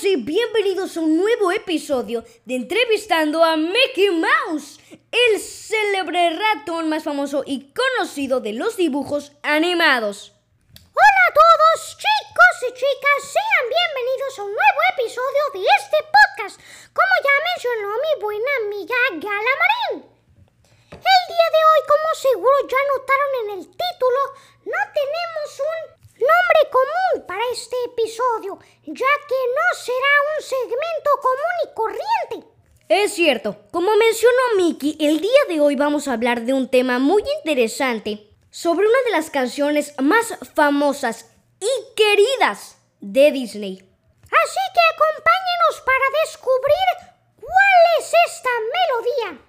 sí, bienvenidos a un nuevo episodio de Entrevistando a Mickey Mouse, el célebre ratón más famoso y conocido de los dibujos animados. Hola a todos, chicos y chicas, sean bienvenidos a un nuevo episodio de este podcast, como ya mencionó mi buena amiga Gala Marín. El día de hoy, como seguro ya notaron en el título, no tenemos un nombre común para este episodio, ya que no será un segmento común y corriente. Es cierto, como mencionó Mickey, el día de hoy vamos a hablar de un tema muy interesante sobre una de las canciones más famosas y queridas de Disney. Así que acompáñenos para descubrir cuál es esta melodía.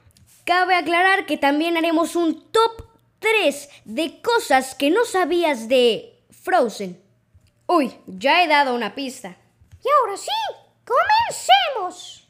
Cabe aclarar que también haremos un top 3 de cosas que no sabías de Frozen. Uy, ya he dado una pista. Y ahora sí, comencemos.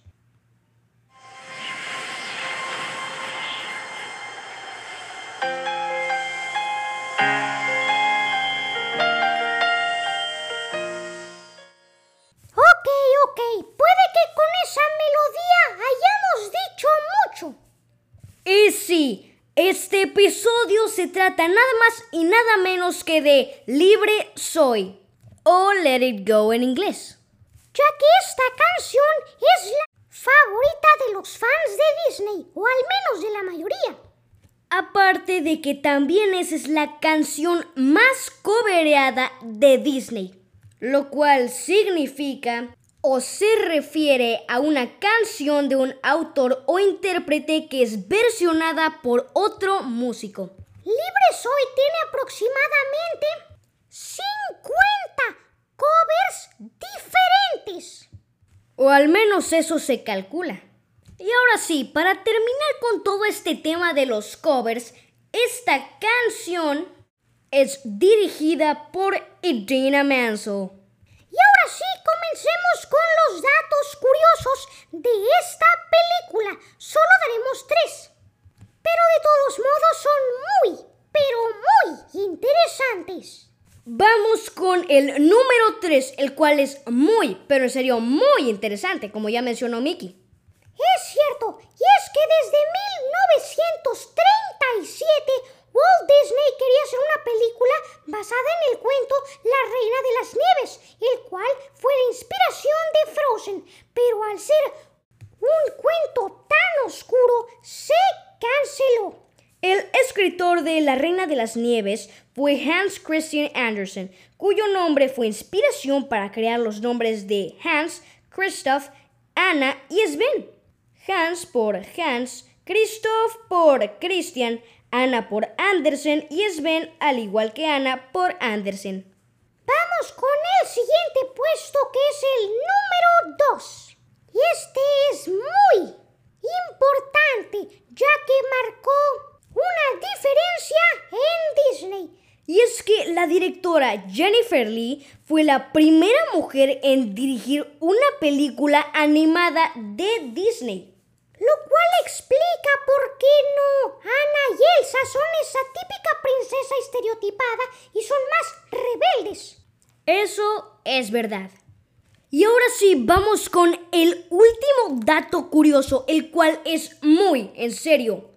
Este episodio se trata nada más y nada menos que de Libre Soy o Let It Go en inglés. Ya que esta canción es la favorita de los fans de Disney, o al menos de la mayoría. Aparte de que también esa es la canción más cobereada de Disney, lo cual significa o se refiere a una canción de un autor o intérprete que es versionada por otro músico. Libre Soy tiene aproximadamente 50 covers diferentes. O al menos eso se calcula. Y ahora sí, para terminar con todo este tema de los covers, esta canción es dirigida por Idina Mansell. Y ahora sí, comencemos con los datos curiosos de esta película. Solo daremos tres. Pero de todos modos son muy, pero muy interesantes. Vamos con el número 3, el cual es muy, pero en serio muy interesante, como ya mencionó Mickey. Es cierto, y es que desde 1937 Walt Disney quería hacer una película basada en el cuento La Reina de las Nieves, el cual fue la inspiración pero al ser un cuento tan oscuro, se canceló. El escritor de La Reina de las Nieves fue Hans Christian Andersen, cuyo nombre fue inspiración para crear los nombres de Hans, Christoph, Anna y Sven. Hans por Hans, Christoph por Christian, Ana por Andersen y Sven, al igual que Ana, por Andersen. Vamos con el siguiente puesto que es el número 2. Y este es muy importante ya que marcó una diferencia en Disney. Y es que la directora Jennifer Lee fue la primera mujer en dirigir una película animada de Disney lo cual explica por qué no Ana y Elsa son esa típica princesa estereotipada y son más rebeldes. Eso es verdad. Y ahora sí, vamos con el último dato curioso, el cual es muy, en serio,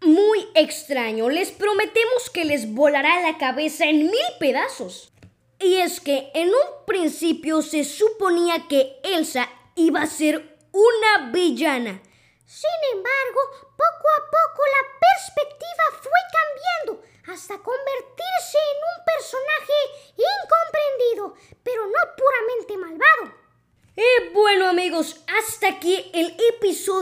muy extraño. Les prometemos que les volará la cabeza en mil pedazos. Y es que en un principio se suponía que Elsa iba a ser una villana. Sin embargo, poco a poco la perspectiva fue cambiando hasta convertirse en un personaje incomprendido, pero no puramente malvado. Y bueno amigos, hasta aquí el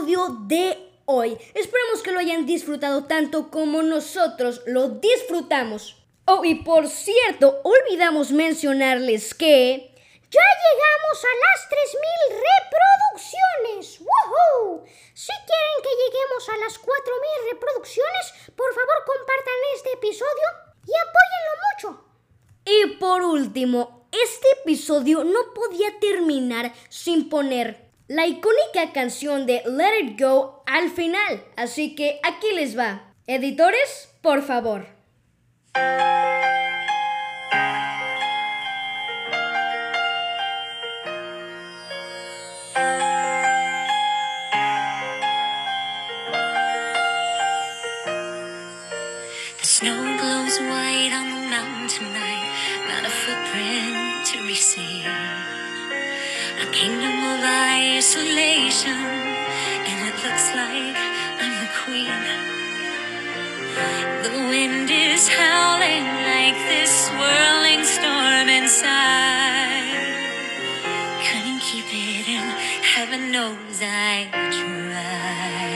de hoy. Esperamos que lo hayan disfrutado tanto como nosotros lo disfrutamos. Oh, y por cierto, olvidamos mencionarles que ya llegamos a las 3.000 reproducciones. ¡Woohoo! Si quieren que lleguemos a las 4.000 reproducciones, por favor compartan este episodio y apóyenlo mucho. Y por último, este episodio no podía terminar sin poner la icónica canción de Let It Go al final. Así que aquí les va. Editores, por favor. Isolation, and it looks like I'm the queen. The wind is howling like this swirling storm inside. Couldn't keep it in, heaven knows I tried.